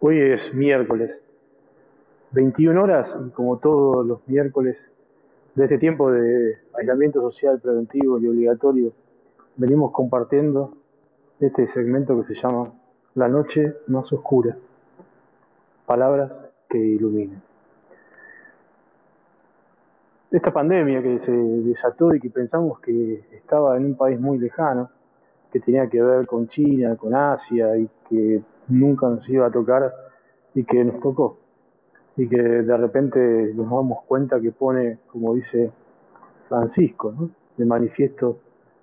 Hoy es miércoles, 21 horas, y como todos los miércoles de este tiempo de aislamiento social preventivo y obligatorio, venimos compartiendo este segmento que se llama La noche más oscura, palabras que iluminen. Esta pandemia que se desató y que pensamos que estaba en un país muy lejano, que tenía que ver con China, con Asia y que nunca nos iba a tocar y que nos tocó. Y que de repente nos damos cuenta que pone, como dice Francisco, de manifiesto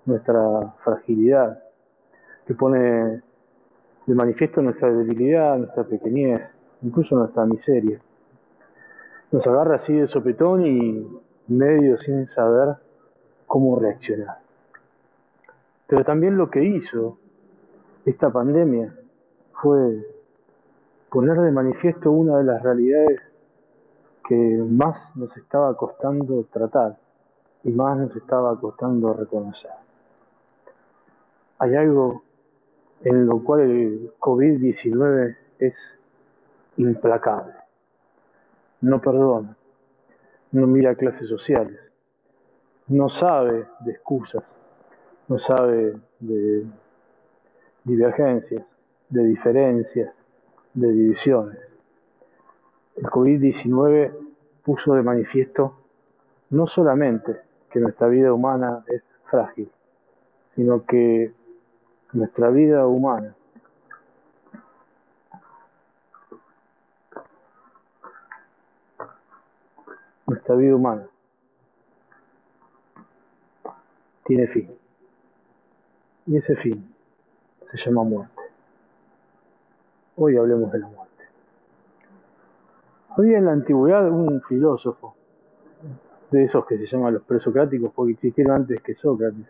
nuestra fragilidad, que pone de manifiesto nuestra debilidad, nuestra pequeñez, incluso nuestra miseria. Nos agarra así de sopetón y medio sin saber cómo reaccionar. Pero también lo que hizo esta pandemia fue poner de manifiesto una de las realidades que más nos estaba costando tratar y más nos estaba costando reconocer. Hay algo en lo cual el COVID-19 es implacable. No perdona, no mira clases sociales, no sabe de excusas, no sabe de divergencias, de diferencias, de divisiones. El COVID-19 puso de manifiesto no solamente que nuestra vida humana es frágil, sino que nuestra vida humana nuestra vida humana tiene fin. Y ese fin se llama muerte. Hoy hablemos de la muerte. Había en la antigüedad un filósofo, de esos que se llaman los presocráticos, porque existieron antes que Sócrates,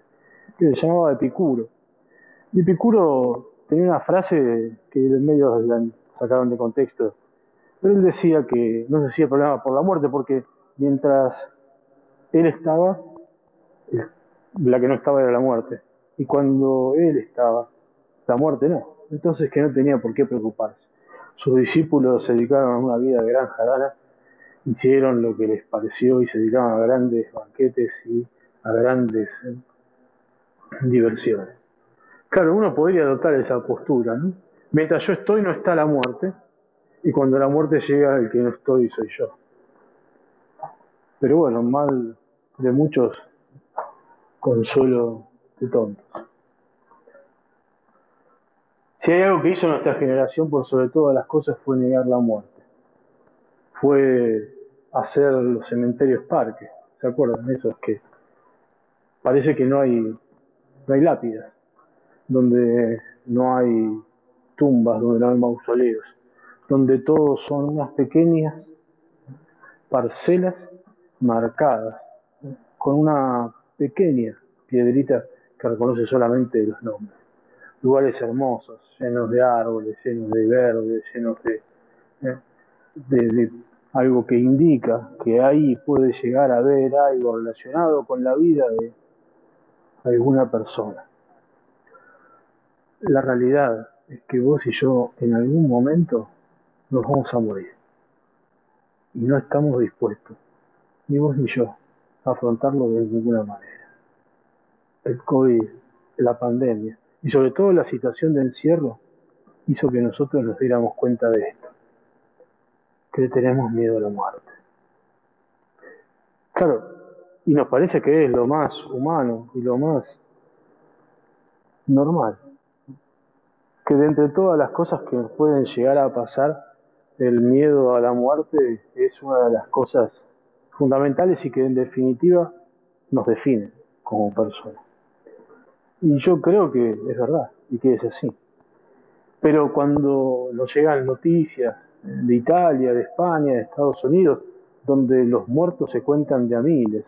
que se llamaba Epicuro. Y Epicuro tenía una frase que en medio la sacaron de contexto, pero él decía que no se hacía problema por la muerte, porque mientras él estaba, la que no estaba era la muerte. Y cuando él estaba, la muerte no. Entonces que no tenía por qué preocuparse. Sus discípulos se dedicaron a una vida de gran jarana, hicieron lo que les pareció y se dedicaban a grandes banquetes y a grandes eh, diversiones. Claro, uno podría adoptar esa postura, ¿no? Mientras yo estoy no está la muerte, y cuando la muerte llega el que no estoy soy yo. Pero bueno, mal de muchos, consuelo tontos. Si hay algo que hizo nuestra generación por sobre todas las cosas fue negar la muerte. Fue hacer los cementerios parques. ¿Se acuerdan eso? Es que parece que no hay, no hay lápidas, donde no hay tumbas, donde no hay mausoleos, donde todos son unas pequeñas parcelas marcadas con una pequeña piedrita que reconoce solamente los nombres. Lugares hermosos, llenos de árboles, llenos de verde, llenos de, ¿eh? de, algo que indica que ahí puede llegar a haber algo relacionado con la vida de alguna persona. La realidad es que vos y yo en algún momento nos vamos a morir y no estamos dispuestos ni vos ni yo, afrontarlo de ninguna manera. El COVID, la pandemia y sobre todo la situación de encierro hizo que nosotros nos diéramos cuenta de esto, que tenemos miedo a la muerte. Claro, y nos parece que es lo más humano y lo más normal, que de entre todas las cosas que pueden llegar a pasar, el miedo a la muerte es una de las cosas fundamentales y que en definitiva nos definen como personas. Y yo creo que es verdad y que es así. Pero cuando nos llegan noticias de Italia, de España, de Estados Unidos, donde los muertos se cuentan de a miles,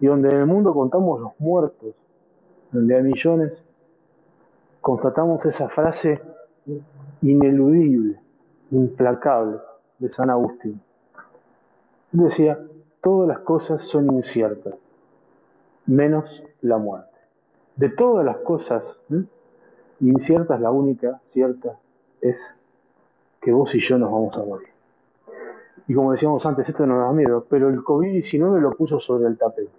y donde en el mundo contamos los muertos de a millones, constatamos esa frase ineludible, implacable de San Agustín decía, todas las cosas son inciertas, menos la muerte. De todas las cosas inciertas, la única cierta es que vos y yo nos vamos a morir. Y como decíamos antes, esto nos da miedo, pero el COVID-19 lo puso sobre el tapete.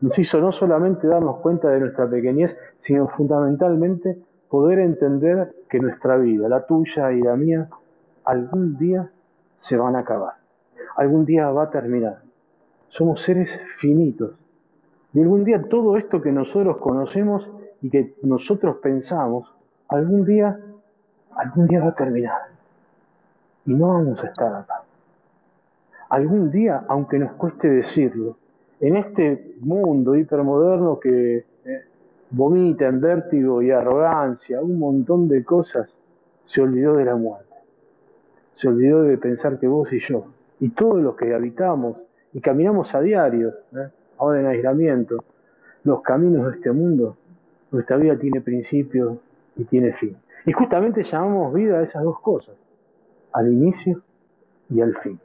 Nos hizo no solamente darnos cuenta de nuestra pequeñez, sino fundamentalmente poder entender que nuestra vida, la tuya y la mía, algún día se van a acabar. Algún día va a terminar. Somos seres finitos. Y algún día todo esto que nosotros conocemos y que nosotros pensamos, algún día, algún día va a terminar. Y no vamos a estar acá algún día, aunque nos cueste decirlo, en este mundo hipermoderno que eh, vomita en vértigo y arrogancia, un montón de cosas, se olvidó de la muerte. Se olvidó de pensar que vos y yo, y todos los que habitamos y caminamos a diario, ¿eh? Ahora en aislamiento, los caminos de este mundo, nuestra vida tiene principio y tiene fin. Y justamente llamamos vida a esas dos cosas, al inicio y al fin.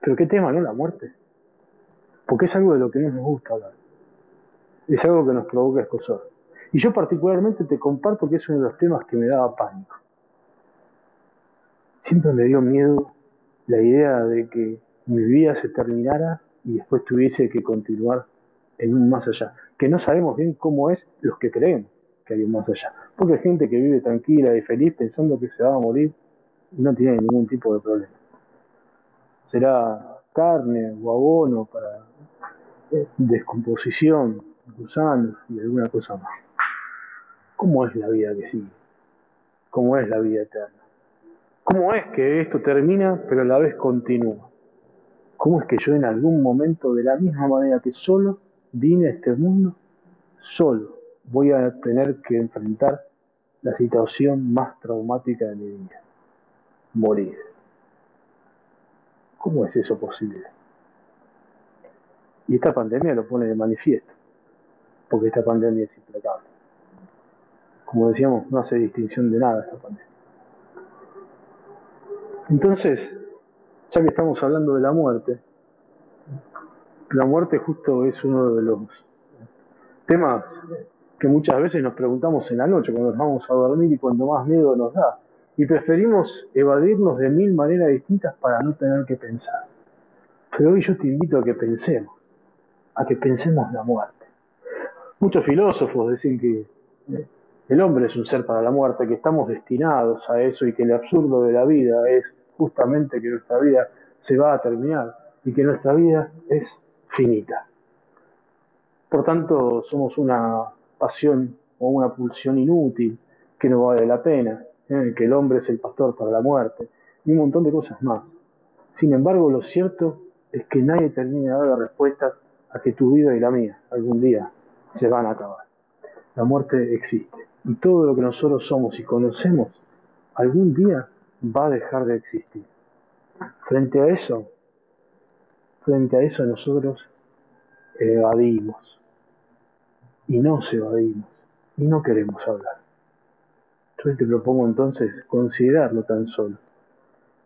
Pero qué tema, ¿no? La muerte. Porque es algo de lo que no nos gusta hablar. Es algo que nos provoca escosor. Y yo particularmente te comparto que es uno de los temas que me daba pánico. Siempre me dio miedo la idea de que mi vida se terminara y después tuviese que continuar en un más allá. Que no sabemos bien cómo es los que creen que hay un más allá. Porque hay gente que vive tranquila y feliz pensando que se va a morir y no tiene ningún tipo de problema será carne o abono para eh, descomposición, gusanos y alguna cosa más. ¿Cómo es la vida que sigue? ¿Cómo es la vida eterna? ¿Cómo es que esto termina pero a la vez continúa? ¿Cómo es que yo en algún momento, de la misma manera que solo vine a este mundo, solo voy a tener que enfrentar la situación más traumática de mi vida? Morir. ¿Cómo es eso posible? Y esta pandemia lo pone de manifiesto, porque esta pandemia es implacable. Como decíamos, no hace distinción de nada esta pandemia. Entonces, ya que estamos hablando de la muerte, la muerte justo es uno de los temas que muchas veces nos preguntamos en la noche cuando nos vamos a dormir y cuando más miedo nos da y preferimos evadirnos de mil maneras distintas para no tener que pensar. Pero hoy yo te invito a que pensemos, a que pensemos la muerte. Muchos filósofos dicen que el hombre es un ser para la muerte, que estamos destinados a eso y que el absurdo de la vida es justamente que nuestra vida se va a terminar y que nuestra vida es finita. Por tanto, somos una pasión o una pulsión inútil que no vale la pena ¿eh? que el hombre es el pastor para la muerte, y un montón de cosas más. Sin embargo, lo cierto es que nadie termina de dar respuestas a que tu vida y la mía algún día se van a acabar. La muerte existe y todo lo que nosotros somos y conocemos algún día va a dejar de existir. Frente a eso, frente a eso nosotros evadimos y nos evadimos y no queremos hablar. Yo te propongo entonces considerarlo tan solo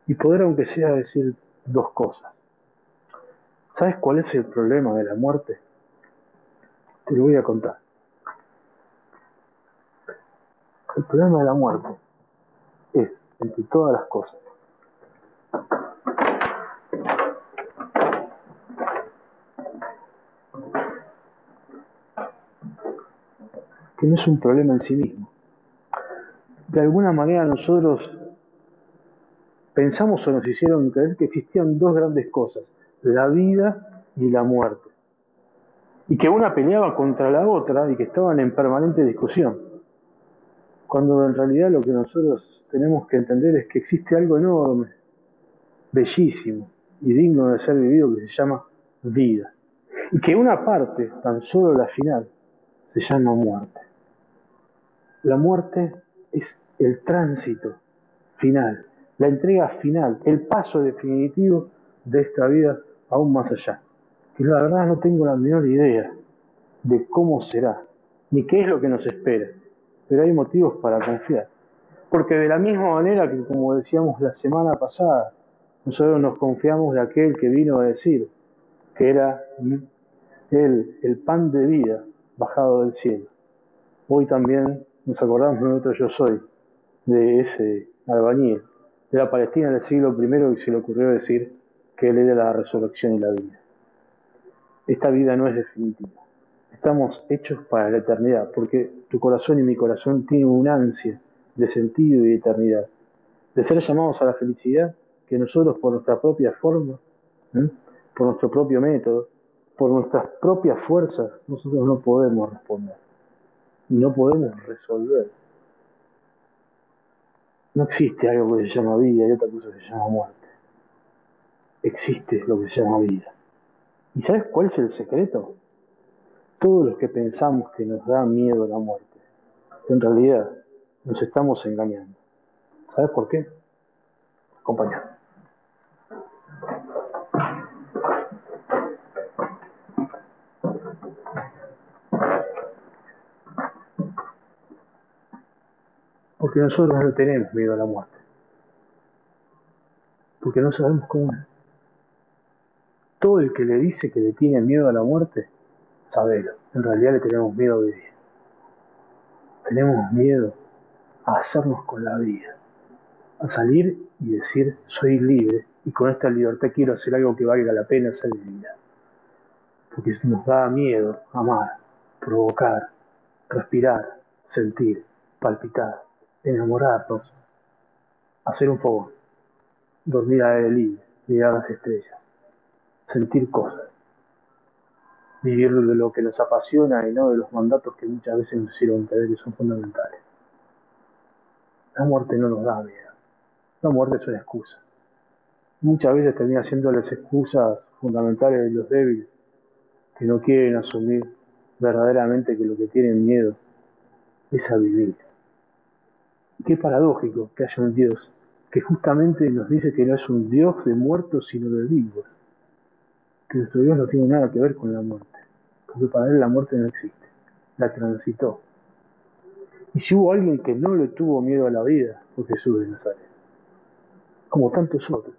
y poder aunque sea decir dos cosas. ¿Sabes cuál es el problema de la muerte? Te lo voy a contar. El problema de la muerte entre todas las cosas, que no es un problema en sí mismo de alguna manera nosotros pensamos o nos hicieron creer que existían dos grandes cosas, la vida y la muerte. Y que una peleaba contra la otra y que estaban en permanente discusión. Cuando en realidad lo que nosotros tenemos que entender es que existe algo enorme, bellísimo y digno de ser vivido que se llama vida. Y que una parte, tan solo la final, se llama muerte. La muerte es el tránsito final, la entrega final, el paso definitivo de esta vida aún más allá. Y la verdad no tengo la menor idea de cómo será, ni qué es lo que nos espera, pero hay motivos para confiar. Porque de la misma manera que, como decíamos la semana pasada, nosotros nos confiamos de aquel que vino a decir que era él, el pan de vida bajado del cielo. Hoy también nos acordamos de nuestro yo soy, de ese albañil de la Palestina del siglo I y se le ocurrió decir que él era la resurrección y la vida. Esta vida no es definitiva. Estamos hechos para la eternidad, porque tu corazón y mi corazón tienen una ansia de sentido y de eternidad, de ser llamados a la felicidad que nosotros por nuestra propia forma, por nuestro propio método, por nuestras propias fuerzas, nosotros no podemos responder, no podemos resolver. No existe algo que se llama vida y otra cosa que se llama muerte. Existe lo que se llama vida. ¿Y sabes cuál es el secreto? Todos los que pensamos que nos da miedo la muerte, en realidad nos estamos engañando. ¿Sabes por qué? Acompañado. Porque nosotros no tenemos miedo a la muerte. Porque no sabemos cómo. Todo el que le dice que le tiene miedo a la muerte, En realidad le tenemos miedo a vivir. Tenemos miedo a hacernos con la vida. A salir y decir, soy libre y con esta libertad quiero hacer algo que valga la pena ser vida. Porque nos da miedo amar, provocar, respirar, sentir, palpitar enamorarnos, hacer un favor, dormir a aire libre, mirar las estrellas, sentir cosas, vivir de lo que nos apasiona y no de los mandatos que muchas veces nos hicieron creer que son fundamentales. La muerte no nos da miedo, la muerte es una excusa. Muchas veces termina siendo las excusas fundamentales de los débiles que no quieren asumir verdaderamente que lo que tienen miedo es a vivir Qué paradójico que haya un Dios que justamente nos dice que no es un Dios de muertos sino de vivos. Que nuestro Dios no tiene nada que ver con la muerte. Porque para él la muerte no existe. La transitó. Y si hubo alguien que no le tuvo miedo a la vida, fue Jesús de Nazaret. Como tantos otros.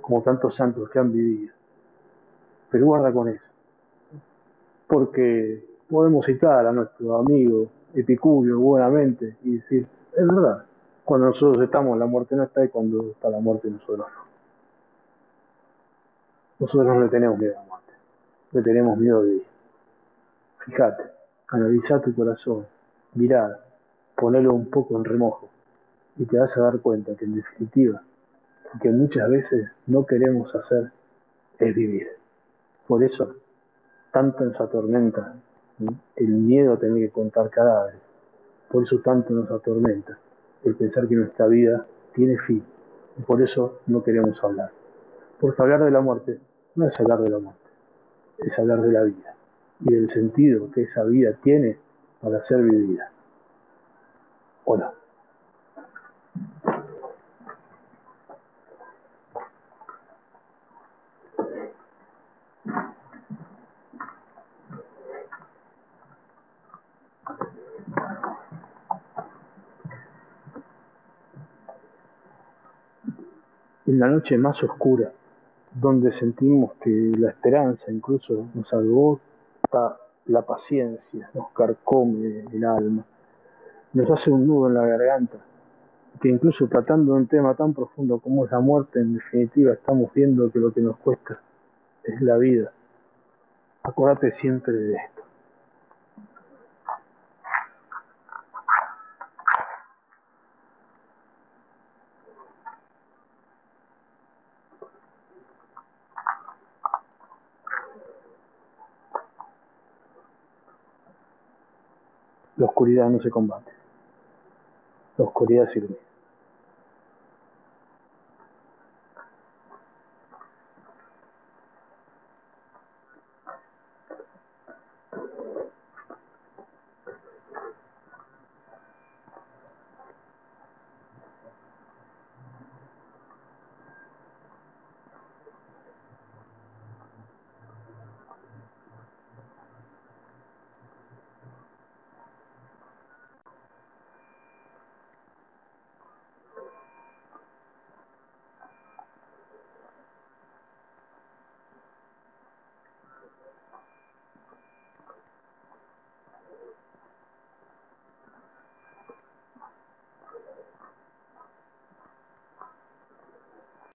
Como tantos santos que han vivido. Pero guarda con eso. Porque podemos citar a nuestro amigo Epicurio buenamente y decir, es verdad. Cuando nosotros estamos, la muerte no está y cuando está la muerte nosotros no. Nosotros no tenemos miedo a la muerte, le tenemos miedo a vivir. Fíjate, analiza tu corazón, mirá, ponelo un poco en remojo y te vas a dar cuenta que en definitiva, lo que muchas veces no queremos hacer es vivir. Por eso, tanto nos atormenta el miedo a tener que contar cadáveres, por eso tanto nos atormenta el pensar que nuestra vida tiene fin. Y por eso no queremos hablar. Porque hablar de la muerte no es hablar de la muerte, es hablar de la vida y del sentido que esa vida tiene para ser vivida. Hola. en la noche más oscura, donde sentimos que la esperanza incluso nos agota, la paciencia nos carcome el alma, nos hace un nudo en la garganta, que incluso tratando un tema tan profundo como es la muerte, en definitiva estamos viendo que lo que nos cuesta es la vida. Acuérdate siempre de esto. La oscuridad no se combate. La oscuridad sirve.